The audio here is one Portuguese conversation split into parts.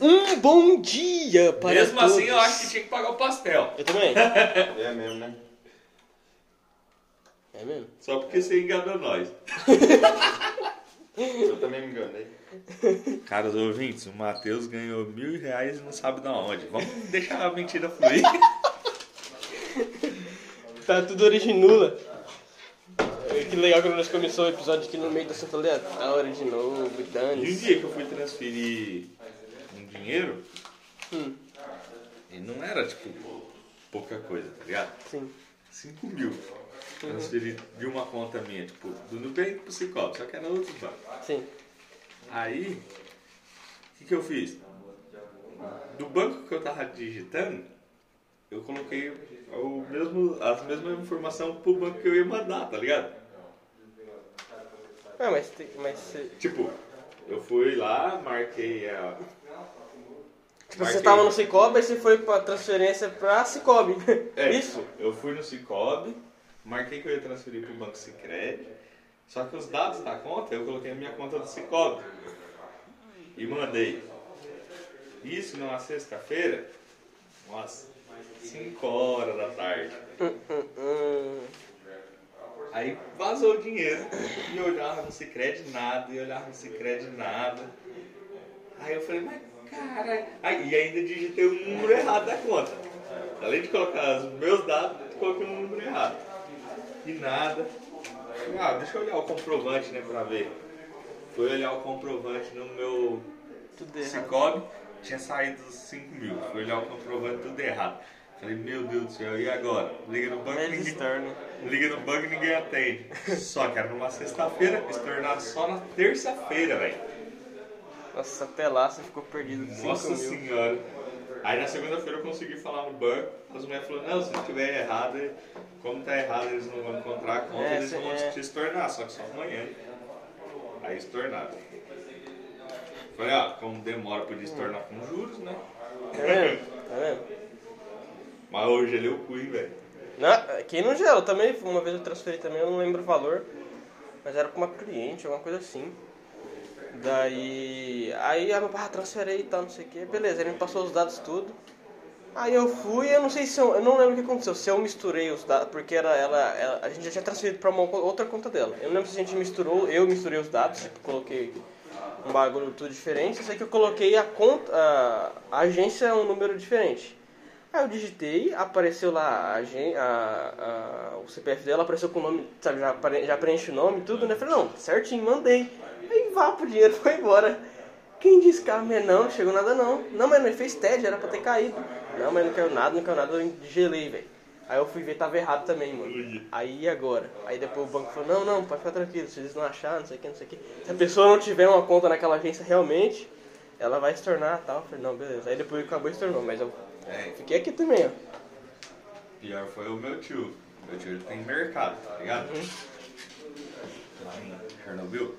Um bom dia para Mesmo todos. assim, eu acho que tinha que pagar o pastel. Eu também. É mesmo, né? É mesmo? Só porque você enganou nós. Eu também me enganei. Caros ouvintes, o Matheus ganhou mil reais e não sabe de onde. Vamos deixar a mentira fluir. Tá tudo originula. Que legal quando nós começamos o episódio aqui no meio da Santa Leandro. A hora de novo, E um dane dia que eu fui transferir um dinheiro, Hum, e não era tipo pouca coisa, tá ligado? sim. 5 mil. Transferi de uma conta minha, tipo, do Nubank pro Cicobi, só que era outro banco. Sim. Aí, o que, que eu fiz? Do banco que eu tava digitando, eu coloquei o mesmo, as mesmas informações pro banco que eu ia mandar, tá ligado? Ah, mas, mas. Tipo, eu fui lá, marquei a. Tipo, você tava no Cicobi e você foi pra transferência pra Cicobi. É, Isso? Eu fui no Cicobi, marquei que eu ia transferir pro Banco Sicredi, só que os dados da conta eu coloquei na minha conta do Cicobi. E mandei. Isso numa sexta-feira, umas 5 horas da tarde. Aí vazou o dinheiro. E eu olhava no Cicred nada, e olhava no Cicred nada. Aí eu falei, mas cara. Aí, e ainda digitei o número errado da conta. Além de colocar os meus dados, coloquei um número errado. E nada. Ah, deixa eu olhar o comprovante, né, pra ver. Fui olhar o comprovante no meu. Cicobi, tinha saído os 5 mil. Fui olhar o comprovante tudo errado. Falei, meu Deus do céu, e agora? Liga no banco e ninguém. Liga no banco ninguém atende. Só que era numa sexta-feira, estornado só na terça-feira, velho. Nossa, até lá você ficou perdido com 5 Nossa senhora. Aí na segunda-feira eu consegui falar no banco, as mulheres falaram, não, se tiver errado, como tá errado, eles não vão encontrar a conta, É, eles vão é. te estornar, só que só amanhã. Aí estornaram. Falei, ó, como demora podia estornar com juros, né? Tá vendo? Tá vendo? Mas hoje ele é o cu, hein, velho. Quem não gela também, uma vez eu transferi também, eu não lembro o valor, mas era pra uma cliente, alguma coisa assim. Daí, aí a meu pai, ah, transfere aí e tal, não sei o que, beleza, ele me passou os dados tudo. Aí eu fui, eu não sei se eu, eu não lembro o que aconteceu, se eu misturei os dados, porque era ela, ela- a gente já tinha transferido pra uma outra conta dela. Eu não lembro se a gente misturou, eu misturei os dados, tipo, coloquei um bagulho tudo diferente, eu sei que eu coloquei a conta, a, a agência um número diferente. Aí eu digitei, apareceu lá a, a- a- o CPF dela, apareceu com o nome, sabe, já, já preenche o nome e tudo, né? Falei, não, certinho, mandei. Aí vá pro dinheiro, foi embora. Quem disse que a minha não, não chegou nada não. Não, mas não fez TED, era pra ter caído. Não, mas não caiu nada, não caiu nada, eu gelei, velho. Aí eu fui ver, tava errado também, mano. Aí e agora? Aí depois o banco falou, não, não, pode ficar tranquilo, se eles não acharam, não sei o que, não sei o que. Se a pessoa não tiver uma conta naquela agência realmente, ela vai se tornar tal. Eu falei, não, beleza. Aí depois acabou se tornou, mas eu É, fiquei aqui também, ó. pior foi o meu tio. Meu tio ele tem mercado, tá ligado? Lá em Chernobyl.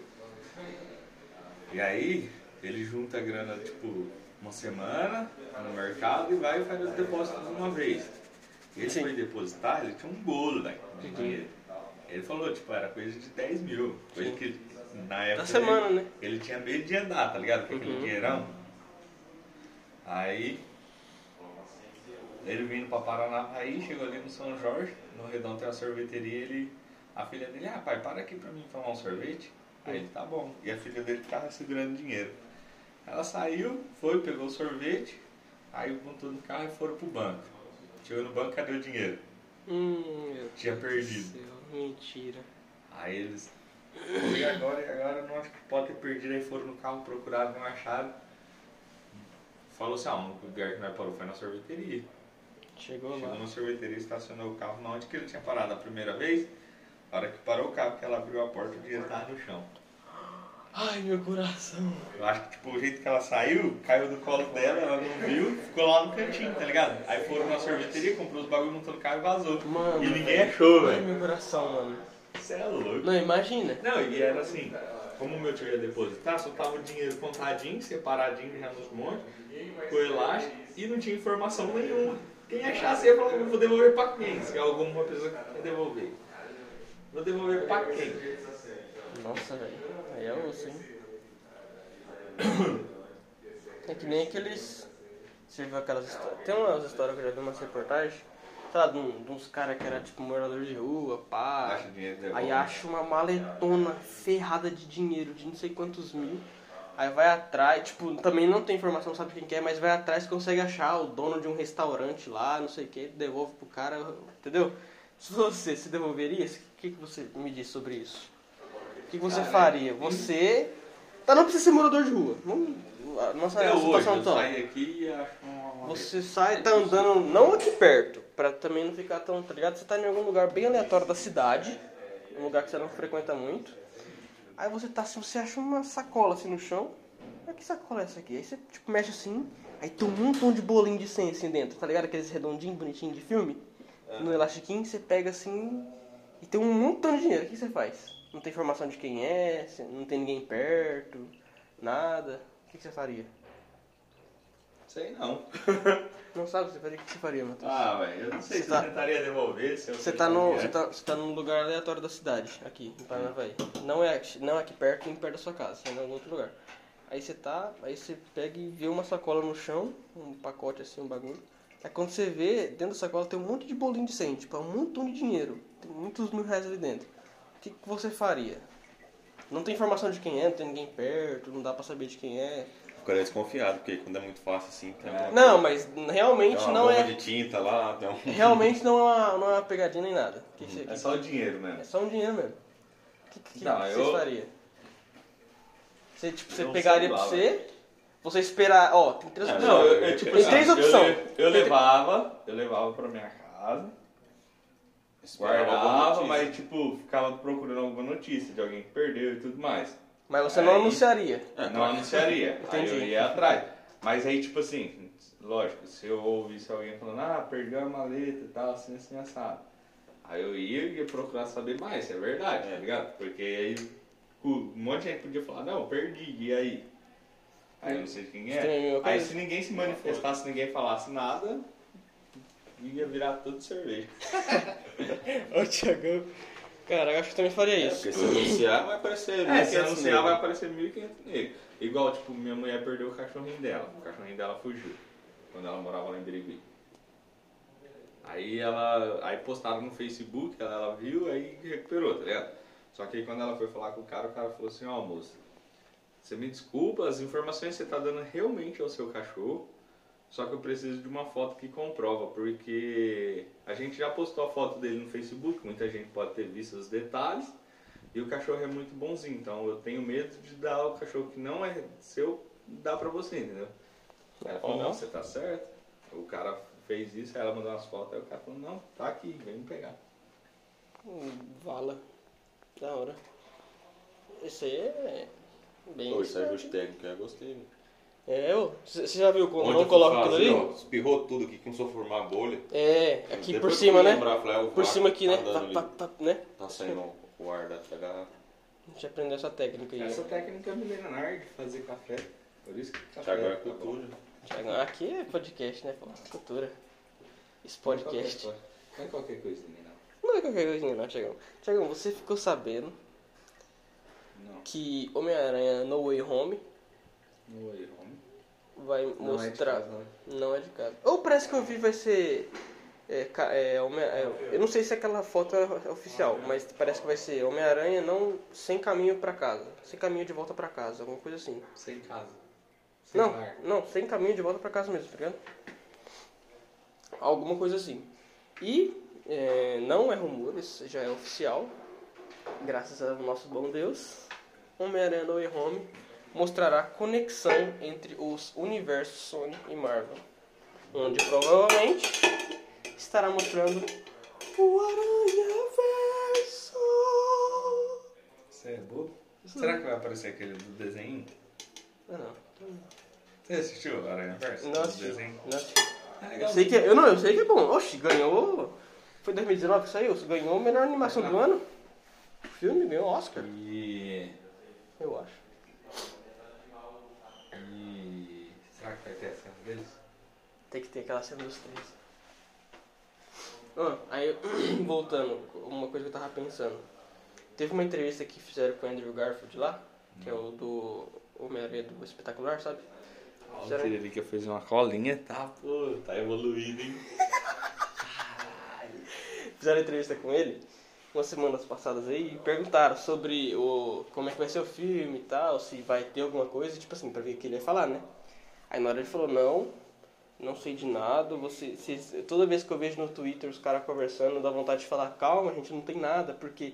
E aí, ele junta a grana, tipo, uma semana no mercado e vai e faz os depósitos de uma vez. Ele Sim. foi depositar, ele tinha um bolo, velho, de dinheiro. Ele falou, tipo, era coisa de 10 mil. Coisa que na época. semana, ele, né? Ele tinha medo de andar, tá ligado? Com aquele Uhum. dinheirão. Aí. Ele vindo pra Paranapaí, chegou ali no São Jorge, no Redão tem uma sorveteria, ele. A filha dele, ah pai, para aqui pra mim tomar um sorvete. Aí ele, tá bom. E a filha dele tava segurando dinheiro. Ela saiu, foi, pegou o sorvete, aí montou no carro e foram pro banco. Chegou no banco, cadê o dinheiro? Hum, Tinha Deus do perdido. Mentira. Aí eles. E agora, e agora não acho que pode ter perdido. Aí foram no carro, procuraram, não acharam. Falou assim: ah, o único lugar que nós parou foi na sorveteria. Chegou Chegou lá. na sorveteria, estacionou o carro na onde que ele tinha parado a primeira vez. A hora que parou o carro, que ela abriu a porta, o dinheiro tava no chão. Ai, meu coração. Eu acho que tipo, o jeito que ela saiu, caiu do colo dela, ela não viu, ficou lá no cantinho, tá ligado? Aí foram na sorveteria, comprou os bagulho, montou no carro e vazou. Mano, e ninguém achou, Ai, velho. meu coração, mano. Você é louco. Não, imagina. Não, e era assim, como o meu tio ia depositar, só tava o dinheiro contadinho, separadinho já nos montes, com elástico, e não tinha informação nenhuma. Quem achasse ia falar, vou devolver pra quem? Se alguma pessoa quer devolver. Vou devolver pra quem? Nossa, velho. Aí é osso, hein? É que nem aqueles. Você viu aquelas histórias. Tem umas histórias que eu já vi umas reportagens, sei lá, de, um- de uns caras que era tipo morador de rua, pá. Acha dinheiro. Aí acha uma maletona ferrada de dinheiro, de não sei quantos mil. Aí vai atrás, tipo, também não tem informação, sabe quem que é, mas vai atrás consegue achar o dono de um restaurante lá, não sei o que, devolve pro cara, entendeu? Se você se devolveria, que, que você me diz sobre isso? O que, que você Cara, faria? Você. Tá, não precisa ser morador de rua. Vamos, nossa Até hoje, situação eu atual. saio aqui e acho uma... uma- Você sai, tá andando, não aqui perto, pra também não ficar tão, tá ligado? Você tá em algum lugar bem aleatório da cidade, um lugar que você não frequenta muito. Aí você tá assim, você acha uma sacola assim no chão. Ah, que sacola é essa aqui? Aí você tipo, mexe assim, aí tem um montão de bolinho de 100 assim dentro, tá ligado? Aqueles redondinhos, bonitinhos de filme. No elastiquinho, você pega assim e tem um montão de dinheiro. O que você faz? Não tem informação de quem é, não tem ninguém perto, nada. O que você faria? Sei não. Não sabe o que você faria? O que você faria, Matheus? Ah, velho, eu não sei Você se tá- eu tentaria devolver, se eu Você tá, no, você, tá, você tá num lugar aleatório da cidade, aqui, em Paranavaí. Não é, não é aqui perto, nem perto da sua casa, você é em algum outro lugar. Aí você tá, aí você pega e vê uma sacola no chão, um pacote assim, um bagulho. Aí quando você vê, dentro da sacola tem um monte de bolinho de 100, tipo, é um montão de dinheiro. Tem muitos mil reais ali dentro. O que, que você faria? Não tem informação de quem é, não tem ninguém perto, não dá pra saber de quem é. Ficaria desconfiado, porque quando é muito fácil assim, tem uma, Não, mas tem realmente uma não é. de tinta lá, tem um... Realmente não é uma, não é uma pegadinha nem nada. Que que você- É só o dinheiro mesmo. É só um dinheiro mesmo. O que, que, Não, que eu- vocês faria? Você, tipo, você pegaria sei pra você, você esperar. Ó, tem três É, opções. Não, eu, eu, tipo Tem assim, três eu opções. Eu, levava, eu levava pra minha casa, guardava, mas tipo, ficava procurando alguma notícia de alguém que perdeu e tudo mais. Mas você não Aí- anunciaria. É, não anunciaria. aí eu Entendi. ia atrás. Mas aí, tipo assim, lógico, se eu ouvisse alguém falando, ah, perdeu a maleta e tal, assim, assim, assado. Aí eu ia ia procurar saber mais, se é verdade, tá ligado? Porque aí um monte de gente podia falar, não, perdi, e aí? Aí eu não sei de quem é. Aí se ninguém se manifestasse, ninguém falasse nada, ia virar tudo cerveja. Ô, Tiagão. Cara, eu acho que eu também faria É, isso. porque se anunciar vai aparecer. É, se 1.500 anunciar vai aparecer 1.500 negros. Igual, tipo, minha mulher perdeu o cachorrinho dela. O cachorrinho dela fugiu. Quando ela morava lá em Birigui. Aí ela. Aí postaram no Facebook, ela, ela viu, aí recuperou, tá ligado? Só que aí quando ela foi falar com o cara, o cara falou assim, ó moça, você me desculpa, as informações que você tá dando realmente ao seu cachorro. Só que eu preciso de uma foto que comprova, porque a gente já postou a foto dele no Facebook, muita gente pode ter visto os detalhes. E o cachorro é muito bonzinho, então eu tenho medo de dar o cachorro que não é seu, dar pra você, entendeu? Ela falou, Uhum. não, você tá certo. O cara fez isso, ela mandou umas fotos, aí o cara falou, não, tá aqui, vem me pegar. Hum, Vala. Da hora. Esse aí é. Bem. Pô, esse ajuste técnico eu gostei. né? É, ô. Você já viu como Onde não eu coloca aquilo fazer, ali? ó, espirrou tudo aqui, começou a formar bolha. É, aqui Depois por cima, eu né? lembrar, eu falei, ah, Por cima aqui, tá né? ali. pá, pá, né? Tá saindo o ar da garrafa. A gente aprendeu essa técnica aí. Essa técnica é milenar de fazer café. Por isso que café Thiago é tá bom. cultura. Tiagão, Aqui é podcast, né? Cultura. Esse podcast. Não é qualquer coisa, não. Não é qualquer coisinha, não, Tiagão. Tiagão, você ficou sabendo Não. que Homem-Aranha No Way Home No Way Home. vai Não é de mostrar. casa, né? Não é de casa. Ou parece que eu vi vai ser. É, é, Homem- é, eu não sei se aquela foto é oficial, mas parece que vai ser Homem-Aranha não sem caminho pra casa. Sem caminho de volta pra casa, alguma coisa assim. Sem casa. Sem Não, lar. não, sem caminho de volta pra casa mesmo, tá ligado? Alguma coisa assim. E é, não é rumor, isso já é oficial. Graças ao nosso bom Deus. Homem-Aranha No Way Home mostrará conexão entre os universos Sony e Marvel. Onde provavelmente estará mostrando o Aranha Verso. Você é bobo? Será que vai aparecer aquele do desenho? Ah, não. Você assistiu Aranha Verso? Não assisti. Não assisti. Ah, Eu sei que é, eu não, eu sei que é bom. Oxi, ganhou. Foi 2019 que saiu? Ganhou a melhor animação do ano. O filme ganhou Oscar, E... eu acho. E... Será que vai ter a cena deles? Tem que ter aquela cena dos três. Ah, aí, voltando, uma coisa que eu tava pensando. Teve uma entrevista que fizeram com o Andrew Garfield lá, que é o do Homem-Aranha do Espetacular, sabe? Ó, o Será? Tiririca fez uma colinha, tá, pô, tá evoluído, hein? Fizeram entrevista com ele umas semanas passadas aí e perguntaram sobre o como é que vai ser o filme e tal, se vai ter alguma coisa, tipo assim, pra ver o que ele ia falar, né? Aí na hora ele falou, não, não sei de nada, você, se- toda vez que eu vejo no Twitter os caras conversando, dá vontade de falar, calma, a gente não tem nada, porque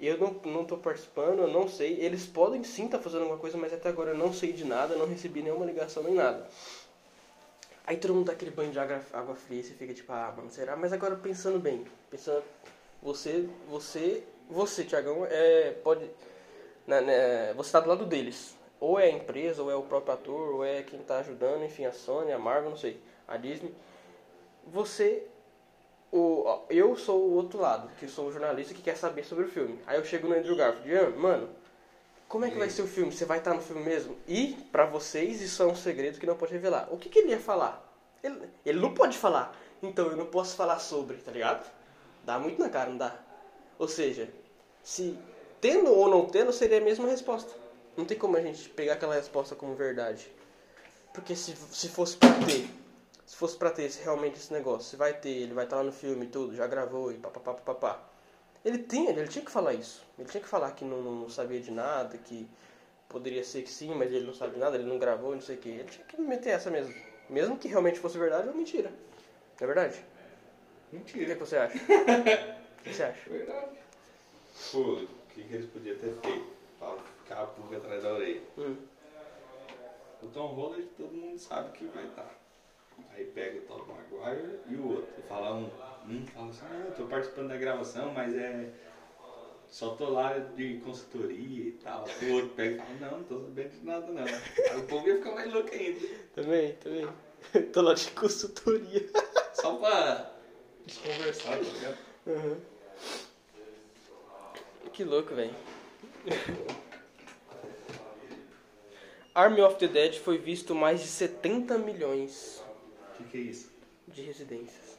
eu não, não tô participando, eu não sei, eles podem sim estar fazendo alguma coisa, mas até agora eu não sei de nada, não recebi nenhuma ligação nem nada. Aí todo mundo dá aquele banho de água, água fria e você fica tipo, ah, mano, será? Mas agora pensando bem, pensando, você, você, você, Tiagão, é, pode, né, né, você tá do lado deles. Ou é a empresa, ou é o próprio ator, ou é quem tá ajudando, enfim, a Sony, a Marvel, não sei, a Disney. Você, o, eu sou o outro lado, que sou o jornalista que quer saber sobre o filme. Aí eu chego no Andrew Garfield, mano, como é que vai ser o filme? Você vai estar no filme mesmo? E, pra vocês, isso é um segredo que não pode revelar. O que, que ele ia falar? Ele, ele não pode falar. Então eu não posso falar sobre, tá ligado? Dá muito na cara, não dá? Ou seja, se tendo ou não tendo, seria a mesma resposta. Não tem como a gente pegar aquela resposta como verdade. Porque se, se fosse pra ter, se fosse pra ter esse- realmente esse negócio, se vai ter, ele vai estar lá no filme e tudo, já gravou e papapá, papapá. Ele tem, ele tinha que falar isso. Ele tinha que falar que não, não sabia de nada, que poderia ser que sim, mas ele não sabe nada, ele não gravou, não sei o que. Ele tinha que meter essa mesmo. Mesmo que realmente fosse verdade ou mentira. É verdade? O que, é Mentira. que você acha? O que você acha? Verdade. Pô, o que, que eles podiam ter feito? Pra ficar a pulga atrás da orelha. Hum. O Tom Holland todo mundo sabe que vai estar. Aí pega o Tom Maguire e o outro. Fala um, um fala assim, ah, eu tô participando da gravação, mas é. Só tô lá de consultoria e tal. O outro pega e fala, não, não tô sabendo de nada não. Aí o povo ia ficar mais louco ainda. Também, também. Tô lá de consultoria. Só pra conversar, tá ligado? Uhum. Que louco, velho. Army of the Dead foi visto mais de 70 milhões O que, que é isso? de residências.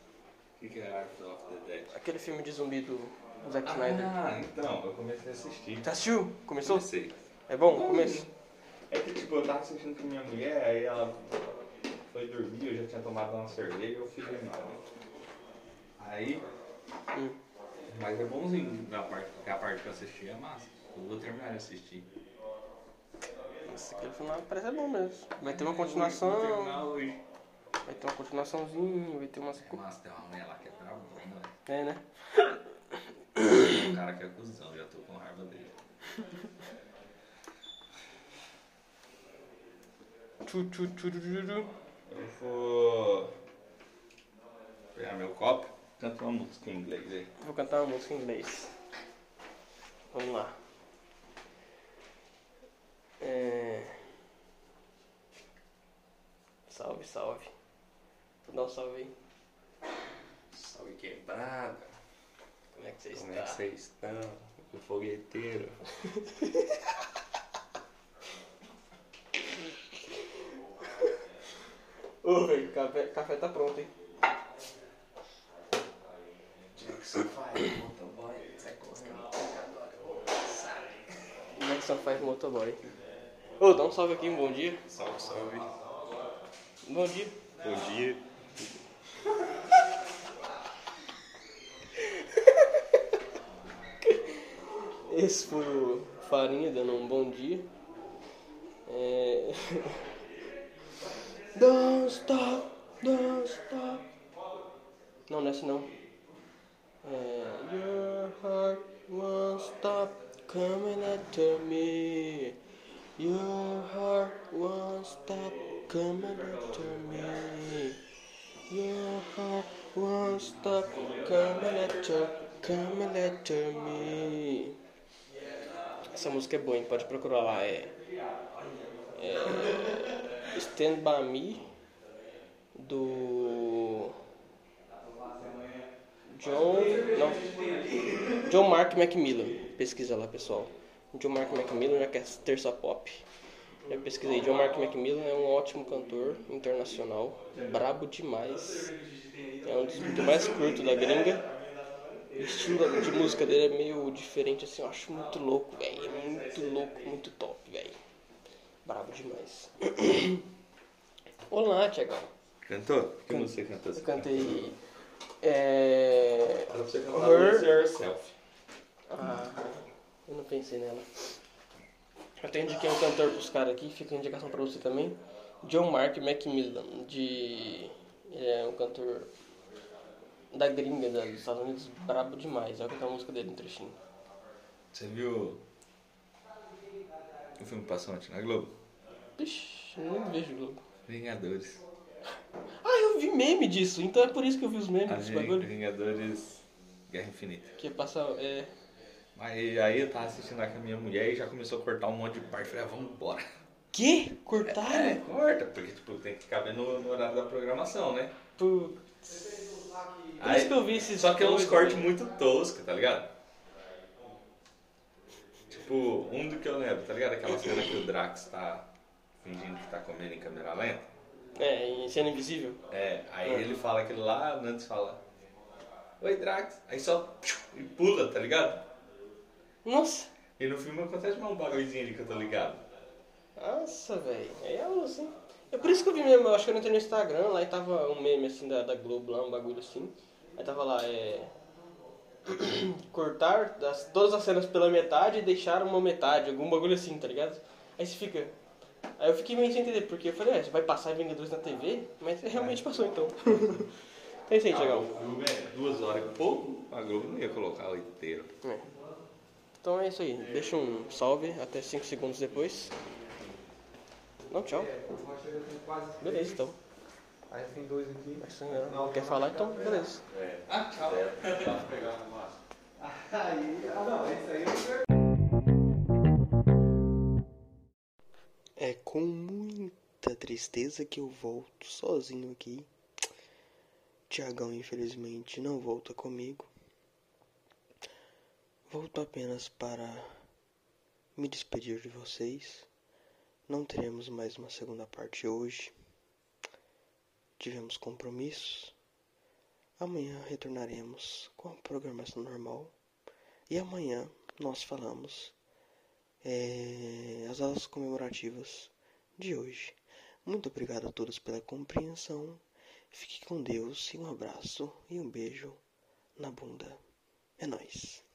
O que, que é Art of the Dead? Aquele filme de zumbi do Zack Snyder. Ah, então, eu comecei a assistir. Você assistiu? Começou? Comecei. É bom? Começo? É que tipo, eu tava assistindo com minha mulher, aí ela foi dormir, eu já tinha tomado uma cerveja e eu fui dormir. Aí. Hum. Mas é bonzinho na parte, porque a parte que eu assisti é massa. Eu vou terminar de assistir. Nossa, aquele filme parece bom mesmo. Vai ter uma Vou continuação. terminar hoje. Vai ter uma continuaçãozinha, vai ter uma É massa, tem uma mulher lá que é brava, né? É, né? O cara que é cuzão, já tô com raiva dele. Tchu, tchu, tchu, tchu, tchu, tchu. Eu vou pegar meu copo, canto uma música em inglês aí. Vou cantar uma música em inglês. Vamos lá. É... Salve, salve. Vou dar um salve aí. Salve quebrada, Como é que você como está? é que vocês estão? O fogueteiro. Ô, velho, café, café tá pronto, hein? Jackson Five, motoboy, sai correndo. Jackson 5 Motoboy. Ô, dá um salve aqui, um bom dia. Salve, salve. Bom dia. Bom dia. Esse foi o Farinha dando um bom dia. É... Don't stop, don't stop. Não, não é essa não. É... Your heart won't stop coming after me. Your heart won't stop coming after me. Your heart won't stop coming after, coming after me. Essa música é boa, hein? Pode procurar lá. É, é Stand By Me do John. Não. John Mark Macmillan. Pesquisa lá, pessoal. John Mark Macmillan, já que é terça pop. Já pesquisei. John Mark Macmillan é um ótimo cantor internacional. Brabo demais. É um dos vídeos mais curtos da gringa. O estilo de música dele é meio diferente, assim, eu acho muito louco, velho. É muito louco, muito top, velho. Brabo demais. Olá, Tiagão. Cantou? O que Can- você cantou? Eu cantei. É. Era pra você cantar Her- Yourself. Ah, eu não pensei nela. Eu tenho indiquei um cantor pros caras aqui, fica a indicação pra você também. John Mark Macmillan, de. Ele é um cantor da gringa da- dos Estados Unidos, brabo demais. Eu vou cantar a música dele, um trechinho. Você viu o filme que passou ontem na Globo? Ixi, eu nem vejo Globo. Vingadores. Ah, eu vi meme disso, então é por isso que eu vi os memes A desse Ving- bagulho. Vingadores Guerra Infinita. Que passa. É. Aí, aí eu tava assistindo lá com a minha mulher e já começou a cortar um monte de parte. Falei, ah, vamos embora. Que? É, Cortaram? corta, porque tipo, tem que caber no, no horário da programação, né? Putz. Por Aí- isso que eu vi esses. Só que é uns cortes né? muito toscos, tá ligado? Tipo, um do que eu lembro, tá ligado? Aquela cena que o Drax tá fingindo que tá comendo em câmera lenta. É, em cena invisível. É, aí ele fala aquilo lá, o Nantes fala, Oi Drax, aí só e pula, tá ligado? Nossa! E no filme acontece mais um bagulhozinho ali que eu tô ligado. Nossa, velho. É algo assim. É por isso que eu vi mesmo, eu acho que eu entrei no Instagram, lá e tava um meme assim da, da Globo lá, um bagulho assim. Aí tava lá, é. Cortar das, todas as cenas pela metade e deixar uma metade, algum bagulho assim, tá ligado? Aí você fica. Aí eu fiquei meio sem entender, porque eu falei, é, você vai passar Vingadores na TV? Mas realmente passou então. é isso aí, Tiagão. o filme é duas horas e pouco, a Globo não ia colocar o inteiro. É. Então é isso aí. Deixa um salve até 5 segundos depois. Não, tchau. Beleza, então. Aí tem dois aqui. Mas você não quer falar, então beleza. Ah, tchau. Aí, ah não, esse aí É com muita tristeza que eu volto sozinho aqui. Tiagão, infelizmente, não volta comigo. Volto apenas para me despedir de vocês. Não teremos mais uma segunda parte hoje. Tivemos compromissos. Amanhã retornaremos com a programação normal. E amanhã nós falamos é, as aulas comemorativas de hoje. Muito obrigado a todos pela compreensão. Fique com Deus e um abraço e um beijo na bunda. É nóis.